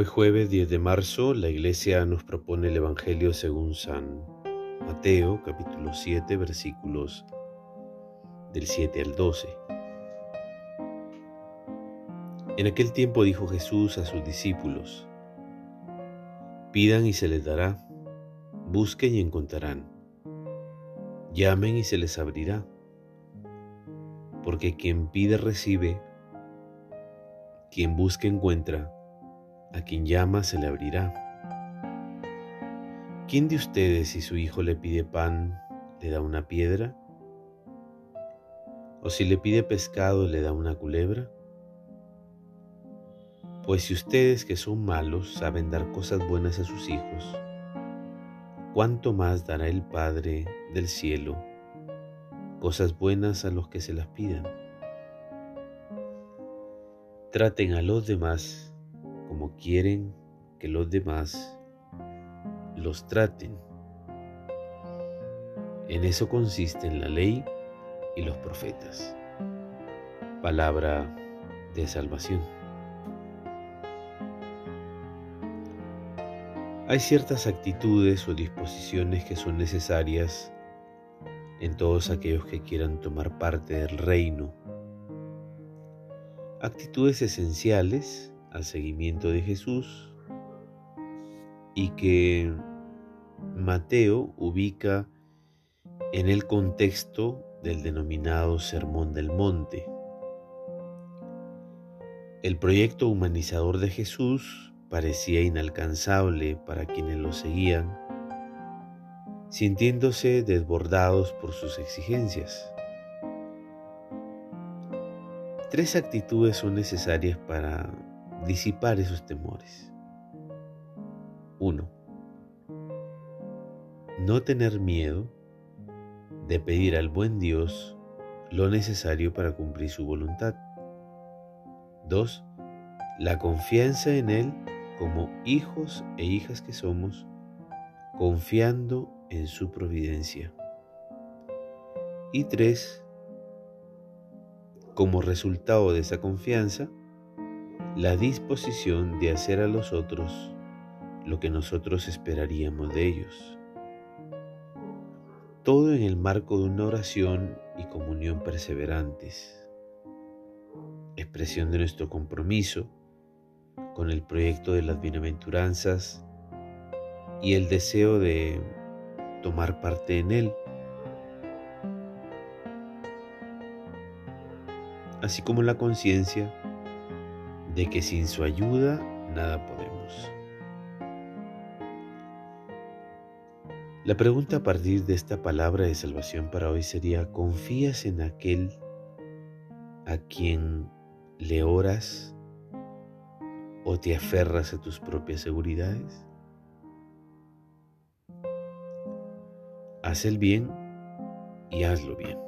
Hoy jueves 10 de marzo la iglesia nos propone el Evangelio según San Mateo capítulo 7 versículos del 7 al 12. En aquel tiempo dijo Jesús a sus discípulos, Pidan y se les dará, busquen y encontrarán, llamen y se les abrirá, porque quien pide recibe, quien busca encuentra, a quien llama se le abrirá. ¿Quién de ustedes si su hijo le pide pan, le da una piedra? ¿O si le pide pescado, le da una culebra? Pues si ustedes que son malos saben dar cosas buenas a sus hijos, ¿cuánto más dará el Padre del cielo cosas buenas a los que se las pidan? Traten a los demás como quieren que los demás los traten. En eso consisten la ley y los profetas. Palabra de salvación. Hay ciertas actitudes o disposiciones que son necesarias en todos aquellos que quieran tomar parte del reino. Actitudes esenciales al seguimiento de Jesús y que Mateo ubica en el contexto del denominado Sermón del Monte. El proyecto humanizador de Jesús parecía inalcanzable para quienes lo seguían, sintiéndose desbordados por sus exigencias. Tres actitudes son necesarias para disipar esos temores. 1. No tener miedo de pedir al buen Dios lo necesario para cumplir su voluntad. 2. La confianza en Él como hijos e hijas que somos, confiando en su providencia. Y 3. Como resultado de esa confianza, la disposición de hacer a los otros lo que nosotros esperaríamos de ellos. Todo en el marco de una oración y comunión perseverantes, expresión de nuestro compromiso con el proyecto de las bienaventuranzas y el deseo de tomar parte en él, así como la conciencia de que sin su ayuda nada podemos. La pregunta a partir de esta palabra de salvación para hoy sería, ¿confías en aquel a quien le oras o te aferras a tus propias seguridades? Haz el bien y hazlo bien.